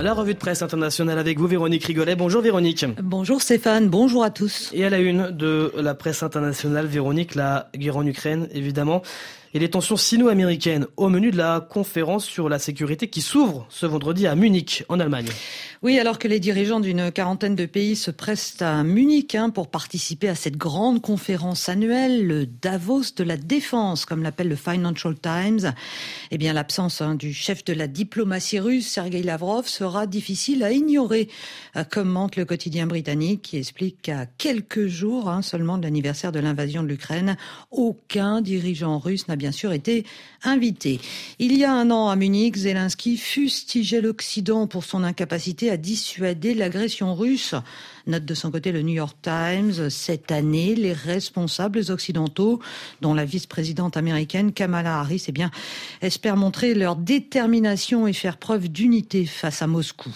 La revue de presse internationale avec vous, Véronique Rigolet. Bonjour Véronique. Bonjour Stéphane, bonjour à tous. Et à la une de la presse internationale, Véronique, la guerre en Ukraine, évidemment et les tensions sino-américaines au menu de la conférence sur la sécurité qui s'ouvre ce vendredi à Munich, en Allemagne. Oui, alors que les dirigeants d'une quarantaine de pays se pressent à Munich hein, pour participer à cette grande conférence annuelle, le Davos de la défense, comme l'appelle le Financial Times, eh bien l'absence hein, du chef de la diplomatie russe, Sergei Lavrov, sera difficile à ignorer, euh, commente le quotidien britannique qui explique qu'à quelques jours hein, seulement de l'anniversaire de l'invasion de l'Ukraine, aucun dirigeant russe n'a bien sûr été invité. Il y a un an à Munich, Zelensky fustigeait l'Occident pour son incapacité à dissuader l'agression russe. Note de son côté le New York Times. Cette année, les responsables occidentaux, dont la vice-présidente américaine Kamala Harris, eh bien, espèrent montrer leur détermination et faire preuve d'unité face à Moscou.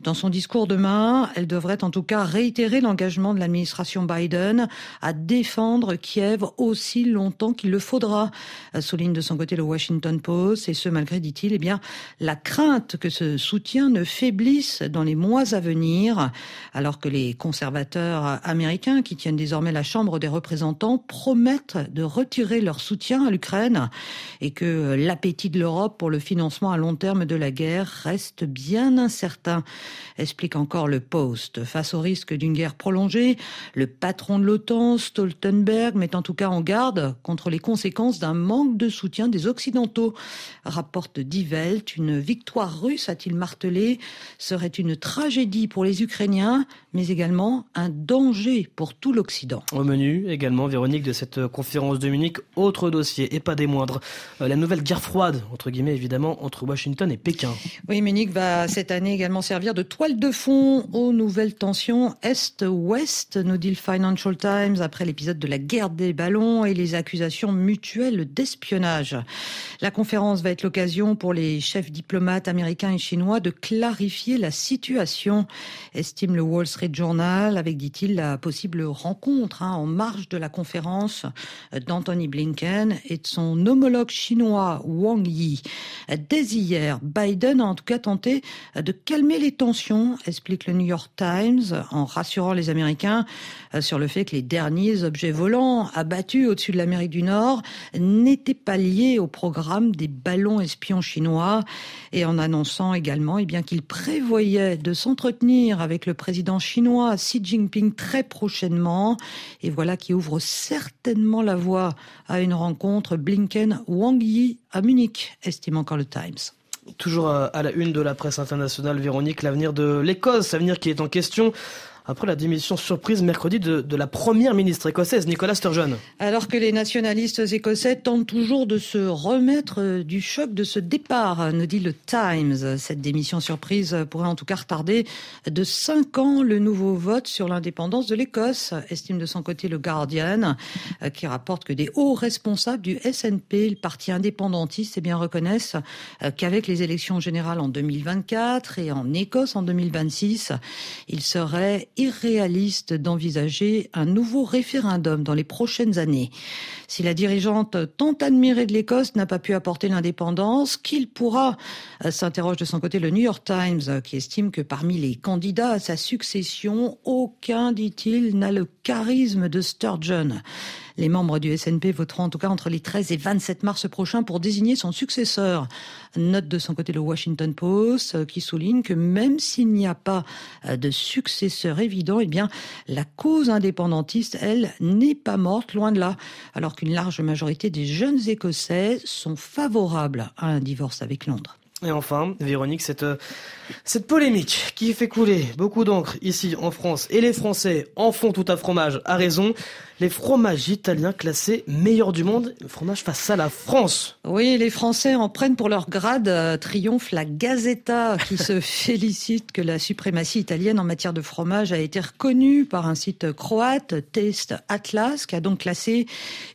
Dans son discours demain, elle devrait en tout cas réitérer l'engagement de l'administration Biden à défendre Kiev aussi longtemps qu'il le faudra, souligne de son côté le Washington Post, et ce malgré, dit-il, eh bien, la crainte que ce soutien ne faiblisse dans les mois à venir, alors que les conservateurs américains qui tiennent désormais la Chambre des représentants promettent de retirer leur soutien à l'Ukraine et que l'appétit de l'Europe pour le financement à long terme de la guerre reste bien incertain, explique encore le Post. Face au risque d'une guerre prolongée, le patron de l'OTAN, Stoltenberg, met en tout cas en garde contre les conséquences d'un manque de soutien des Occidentaux. Rapporte Die une victoire russe, a-t-il martelé, serait une tragédie pour les Ukrainiens, mais également un danger pour tout l'Occident. Au menu également, Véronique, de cette conférence de Munich, autre dossier, et pas des moindres, euh, la nouvelle guerre froide, entre guillemets évidemment, entre Washington et Pékin. Oui, Munich va cette année également servir de toile de fond aux nouvelles tensions Est-Ouest, nous dit le Financial Times, après l'épisode de la guerre des ballons et les accusations mutuelles d'espionnage. La conférence va être l'occasion pour les chefs diplomates américains et chinois de clarifier la situation, estime le Wall Street Journal avec, dit-il, la possible rencontre hein, en marge de la conférence d'Anthony Blinken et de son homologue chinois Wang Yi. Dès hier, Biden a en tout cas tenté de calmer les tensions, explique le New York Times, en rassurant les Américains sur le fait que les derniers objets volants abattus au-dessus de l'Amérique du Nord n'étaient pas liés au programme des ballons espions chinois et en annonçant également eh qu'il prévoyait de s'entretenir avec le président chinois à Xi Jinping très prochainement. Et voilà qui ouvre certainement la voie à une rencontre Blinken-Wang Yi à Munich, estime encore le Times. Toujours à la une de la presse internationale, Véronique, l'avenir de l'Écosse, l'avenir qui est en question après la démission surprise mercredi de, la première ministre écossaise, Nicola Sturgeon. Alors que les nationalistes écossais tentent toujours de se remettre euh, du choc de ce départ, nous dit le Times. Cette démission surprise pourrait en tout cas retarder de cinq ans le nouveau vote sur l'indépendance de l'Écosse, estime de son côté le Guardian, euh, qui rapporte que des hauts responsables du SNP, le parti indépendantiste, eh bien, reconnaissent euh, qu'avec les élections générales en 2024 et en Écosse en 2026, il serait irréaliste d'envisager un nouveau référendum dans les prochaines années. Si la dirigeante tant admirée de l'Écosse n'a pas pu apporter l'indépendance, qu'il pourra, euh, s'interroge de son côté le New York Times, qui estime que parmi les candidats à sa succession, aucun, dit-il, n'a le charisme de Sturgeon. Les membres du SNP voteront en tout cas entre les 13 et 27 mars prochains pour désigner son successeur. Note de son côté le Washington Post euh, qui souligne que même s'il n'y a pas euh, de successeur évident, eh bien la cause indépendantiste, elle, n'est pas morte, loin de là. Alors qu'une large majorité des jeunes Écossais sont favorables à un divorce avec Londres. Et enfin, Véronique, cette, euh, cette polémique qui fait couler beaucoup d'encre ici en France, et les Français en font tout un fromage, à raison, les fromages italiens classés meilleurs du monde, le fromage face à la France. Oui, les Français en prennent pour leur grade, euh, triomphe la Gazeta, qui se félicite que la suprématie italienne en matière de fromage a été reconnue par un site croate, Taste Atlas, qui a donc classé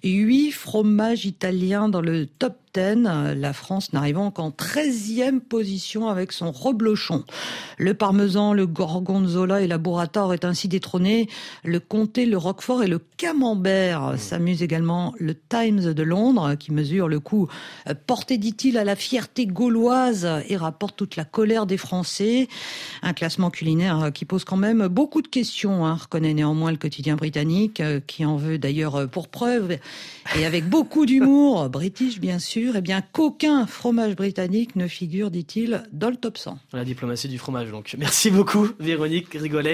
huit fromages italiens dans le top la France n'arrivant qu'en 13e position avec son reblochon. Le parmesan, le gorgonzola et la burrata auraient ainsi détrôné le comté, le roquefort et le camembert camembert s'amuse également le Times de Londres, qui mesure le coup porté, dit-il, à la fierté gauloise et rapporte toute la colère des Français. Un classement culinaire qui pose quand même beaucoup de questions, hein, reconnaît néanmoins le quotidien britannique, qui en veut d'ailleurs pour preuve, et avec beaucoup d'humour, british bien sûr, et eh bien qu'aucun fromage britannique ne figure, dit-il, dans le top 100. La diplomatie du fromage, donc. Merci beaucoup, Véronique Rigolet.